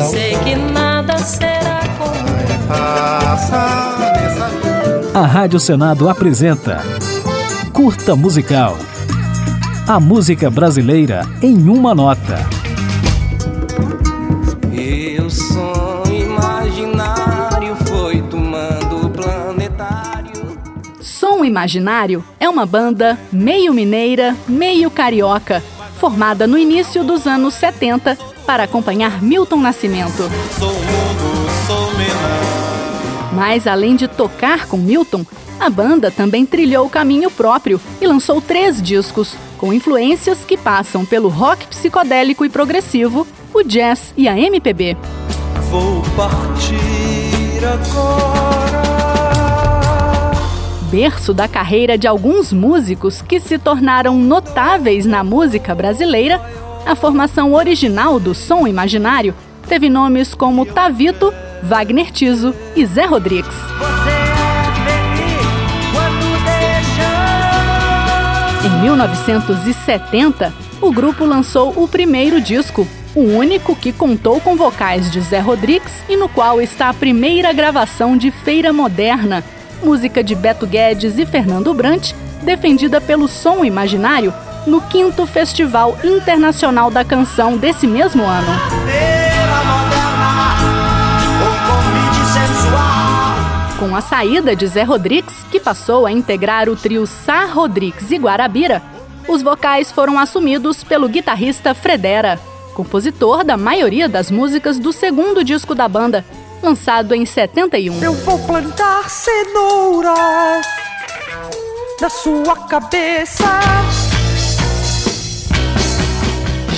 coração. Sei que nada será como A Rádio Senado apresenta Curta Musical. A música brasileira em uma nota. E o som imaginário foi tomando planetário. Som Imaginário é uma banda meio mineira, meio carioca, formada no início dos anos 70 para acompanhar Milton Nascimento. Sou mundo, sou. Mas além de tocar com Milton, a banda também trilhou o caminho próprio e lançou três discos, com influências que passam pelo rock psicodélico e progressivo, o jazz e a MPB. Vou partir agora. Berço da carreira de alguns músicos que se tornaram notáveis na música brasileira, a formação original do som imaginário teve nomes como Tavito, Wagner Tiso e Zé Rodrigues. É. Em 1970, o grupo lançou o primeiro disco, o único que contou com vocais de Zé Rodrigues e no qual está a primeira gravação de Feira Moderna, música de Beto Guedes e Fernando Brant, defendida pelo Som Imaginário no 5 Festival Internacional da Canção desse mesmo ano. Com a saída de Zé Rodrigues, que passou a integrar o trio Sá Rodrigues e Guarabira, os vocais foram assumidos pelo guitarrista Fredera, compositor da maioria das músicas do segundo disco da banda, lançado em 71. Eu vou plantar cenouras na sua cabeça.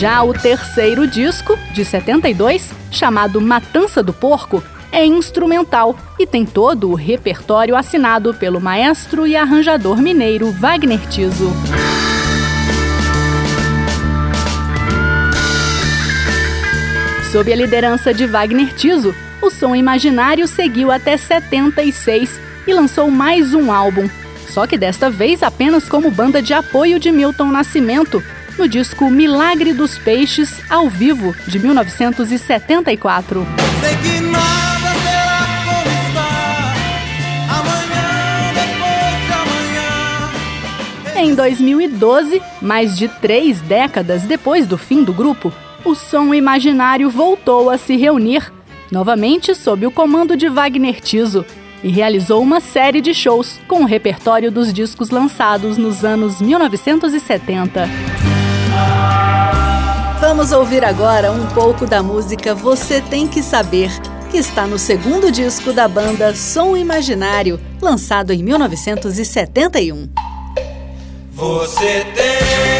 Já o terceiro disco, de 72, chamado Matança do Porco, é instrumental e tem todo o repertório assinado pelo maestro e arranjador mineiro Wagner Tiso. Sob a liderança de Wagner Tiso, o som imaginário seguiu até 76 e lançou mais um álbum, só que desta vez apenas como banda de apoio de Milton Nascimento, no disco Milagre dos Peixes, ao vivo, de 1974. Sei que nada será como está. Amanhã, depois de amanhã. Em 2012, mais de três décadas depois do fim do grupo, o som imaginário voltou a se reunir, novamente sob o comando de Wagner Tiso, e realizou uma série de shows com o repertório dos discos lançados nos anos 1970. Vamos ouvir agora um pouco da música Você Tem Que Saber, que está no segundo disco da banda Som Imaginário, lançado em 1971. Você tem